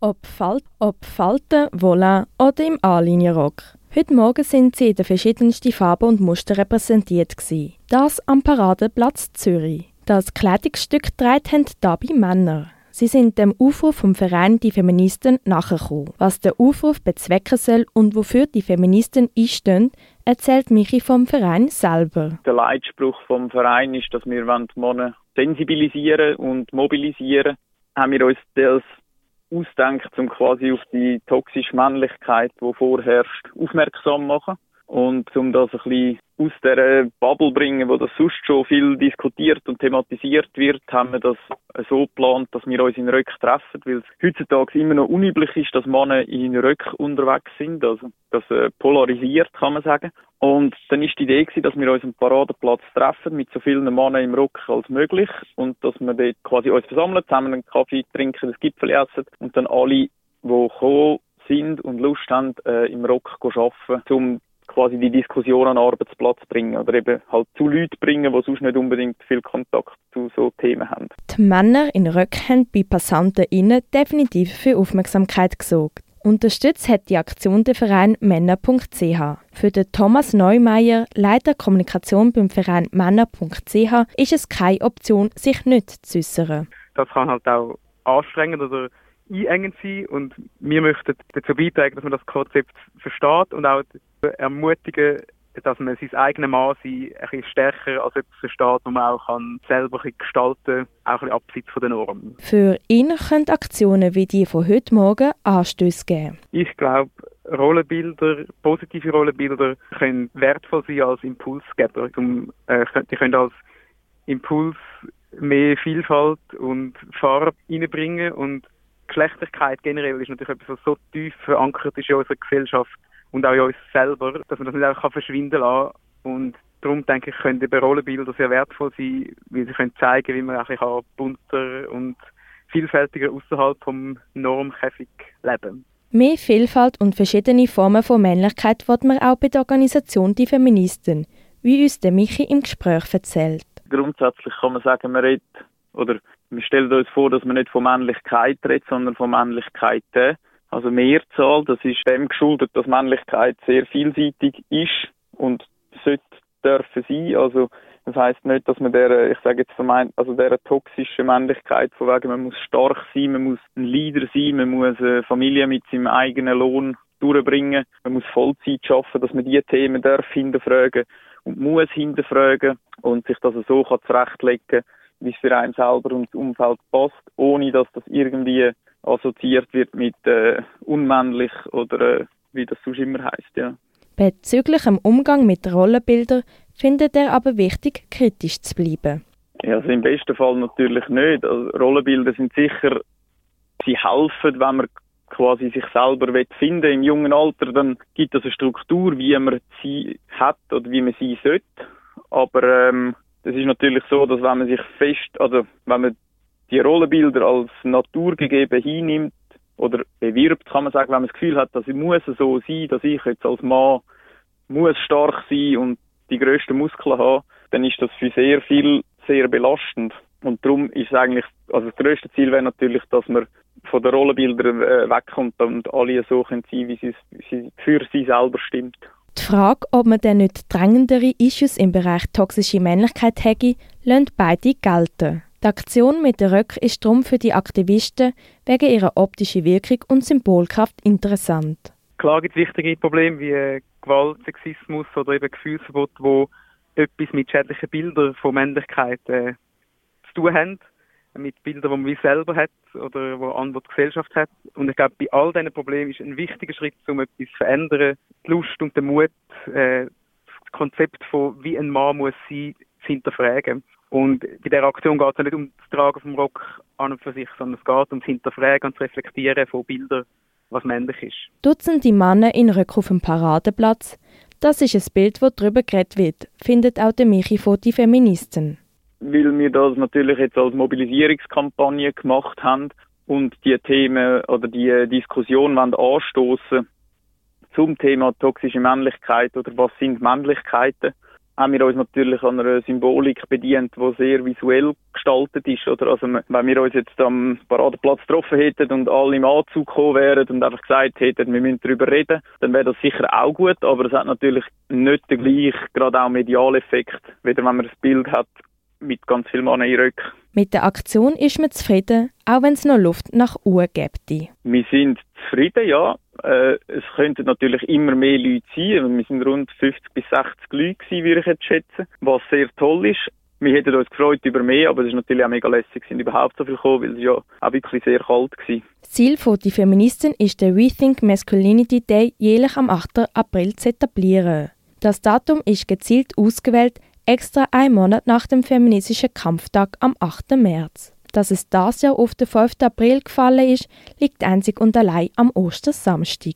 Ob, Falt ob Falten, Volant oder im A-Linienrock. Heute Morgen sind sie in den verschiedensten Farben und Muster repräsentiert. Gewesen. Das am Paradeplatz Zürich. Das Kleidungsstück trägt haben dabei Männer. Sie sind dem Aufruf vom Verein Die Feministen nachgekommen. Was der Aufruf bezwecken soll und wofür die Feministen einstehen, erzählt Michi vom Verein selber. Der Leitspruch vom Verein ist, dass wir Männer sensibilisieren und mobilisieren. Haben wir uns das ausdenkt, um quasi auf die toxische Männlichkeit, die vorherrscht, aufmerksam machen. Und um das ein bisschen aus der Bubble bringen, wo das sonst schon viel diskutiert und thematisiert wird, haben wir das so geplant, dass wir uns in Röck treffen, weil es heutzutage immer noch unüblich ist, dass Männer in Röck unterwegs sind. Also das äh, polarisiert, kann man sagen. Und dann ist die Idee gewesen, dass wir uns am Paradeplatz treffen mit so vielen Männern im Rock als möglich und dass wir dort quasi uns versammeln, zusammen einen Kaffee trinken, das Gipfel essen und dann alle, die kommen sind und Lust haben, äh, im Rock arbeiten, um quasi die Diskussion an den Arbeitsplatz bringen oder eben halt zu Leuten bringen, die sonst nicht unbedingt viel Kontakt zu so Themen haben. Die Männer in Röcken haben bei Passanten innen definitiv für Aufmerksamkeit gesorgt. Unterstützt hat die Aktion der Verein Männer.ch. Für den Thomas Neumeier, Leiter Kommunikation beim Verein Männer.ch, ist es keine Option, sich nicht zu äußern. Das kann halt auch anstrengend oder einengend sein und wir möchten dazu beitragen, dass man das Konzept versteht und auch ermutigen, dass man sein eigenes Mann ein bisschen stärker als etwas versteht, wo man auch kann selber ein gestalten kann, auch ein bisschen abseits von den Normen. Für ihn können Aktionen wie die von heute Morgen Anstöße geben. Ich glaube, Rollenbilder, positive Rollenbilder können wertvoll sein als Impulsgeber. Zum, äh, die können als Impuls mehr Vielfalt und Farbe reinbringen und Geschlechtlichkeit generell ist natürlich etwas, was so tief verankert ist in unserer Gesellschaft und auch in uns selber, dass man das nicht einfach verschwinden lassen kann. Und darum denke ich, können eben Rollenbilder sehr wertvoll sein, weil sie können zeigen, wie man auch bunter und vielfältiger außerhalb vom Normkäfig leben. Mehr Vielfalt und verschiedene Formen von Männlichkeit wird man auch bei der Organisation Die Feministen, wie uns der Michi im Gespräch erzählt. Grundsätzlich kann man sagen, man redet oder wir stellen uns vor, dass man nicht von Männlichkeit redet, sondern von Männlichkeiten. Also Mehrzahl, das ist dem geschuldet, dass Männlichkeit sehr vielseitig ist und sollte dürfen sein. Also das heißt nicht, dass man der, ich sage jetzt vermeint, also der toxischen Männlichkeit von wegen, man muss stark sein, man muss ein Leader sein, man muss eine Familie mit seinem eigenen Lohn durchbringen, man muss Vollzeit schaffen, dass man diese Themen darf hinterfragen und muss hinterfragen und sich das so kann zurechtlegen wie es für einen selber und das Umfeld passt, ohne dass das irgendwie assoziiert wird mit äh, unmännlich oder äh, wie das sonst immer heißt, ja. Bezüglich dem Umgang mit Rollenbildern findet er aber wichtig, kritisch zu bleiben. Ja, also im besten Fall natürlich nicht. Also Rollenbilder sind sicher, sie helfen, wenn man quasi sich selber finden im jungen Alter, dann gibt es eine Struktur, wie man sie hat oder wie man sie sollte. Aber ähm, es ist natürlich so, dass wenn man sich fest, also wenn man die Rollenbilder als naturgegeben hinnimmt oder bewirbt, kann man sagen, wenn man das Gefühl hat, dass ich muss so sein, dass ich jetzt als Mann muss stark sein und die grössten Muskeln haben, dann ist das für sehr viel sehr belastend. Und darum ist eigentlich, also das grösste Ziel wäre natürlich, dass man von den Rollenbildern äh, wegkommt und alle so können sein, wie sie für sie selber stimmt. Die Frage, ob man denn nicht drängendere Issues im Bereich toxische Männlichkeit hätte, lässt beide gelten. Die Aktion mit der Röck ist darum für die Aktivisten wegen ihrer optischen Wirkung und Symbolkraft interessant. Klar gibt es wichtige Probleme wie Gewalt, Sexismus oder eben Gefühlsverbot, wo etwas mit schädlichen Bildern von Männlichkeit äh, zu tun haben mit Bildern, die man wie selber hat oder wo andere die Gesellschaft hat. Und ich glaube, bei all diesen Problemen ist ein wichtiger Schritt, um etwas zu verändern, die Lust und der Mut, äh, das Konzept von wie ein Mann muss sein, zu hinterfragen. Und bei dieser Aktion geht es nicht um das Tragen vom Rock an und für sich, sondern es geht um das Hinterfragen und das Reflektieren von Bildern, was männlich ist. Dutzende Männer in Rück auf dem Paradeplatz. Das ist ein Bild, das darüber geredet wird, findet auch der Michi von die Feministen weil wir das natürlich jetzt als Mobilisierungskampagne gemacht haben und die Themen oder die Diskussion wollen anstoßen zum Thema toxische Männlichkeit oder was sind Männlichkeiten, haben wir uns natürlich an einer Symbolik bedient, die sehr visuell gestaltet ist. Oder? Also, wenn wir uns jetzt am Paradeplatz getroffen hätten und alle im Anzug gekommen wären und einfach gesagt hätten, wir müssen darüber reden, dann wäre das sicher auch gut, aber es hat natürlich nicht den gleichen, gerade auch Medialeffekt, weder wenn man das Bild hat mit ganz viel Mann in Rücken. Mit der Aktion ist man zufrieden, auch wenn es noch Luft nach Uhr gibt. Wir sind zufrieden, ja. Äh, es könnten natürlich immer mehr Leute sein. Wir sind rund 50 bis 60 Leute gewesen, würde ich jetzt schätzen, was sehr toll ist. Wir hätten uns gefreut über mehr, aber es ist natürlich auch mega lässig, sind überhaupt so viel gekommen, weil es ja auch wirklich sehr kalt war. Ziel der Feministen ist der Rethink Masculinity Day jährlich am 8. April zu etablieren. Das Datum ist gezielt ausgewählt, extra einen Monat nach dem feministischen Kampftag am 8. März. Dass es das Jahr auf den 5. April gefallen ist, liegt einzig und allein am Ostersamstag.